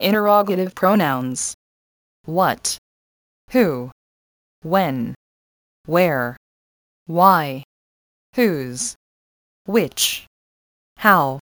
Interrogative pronouns. What? Who? When? Where? Why? Whose? Which? How?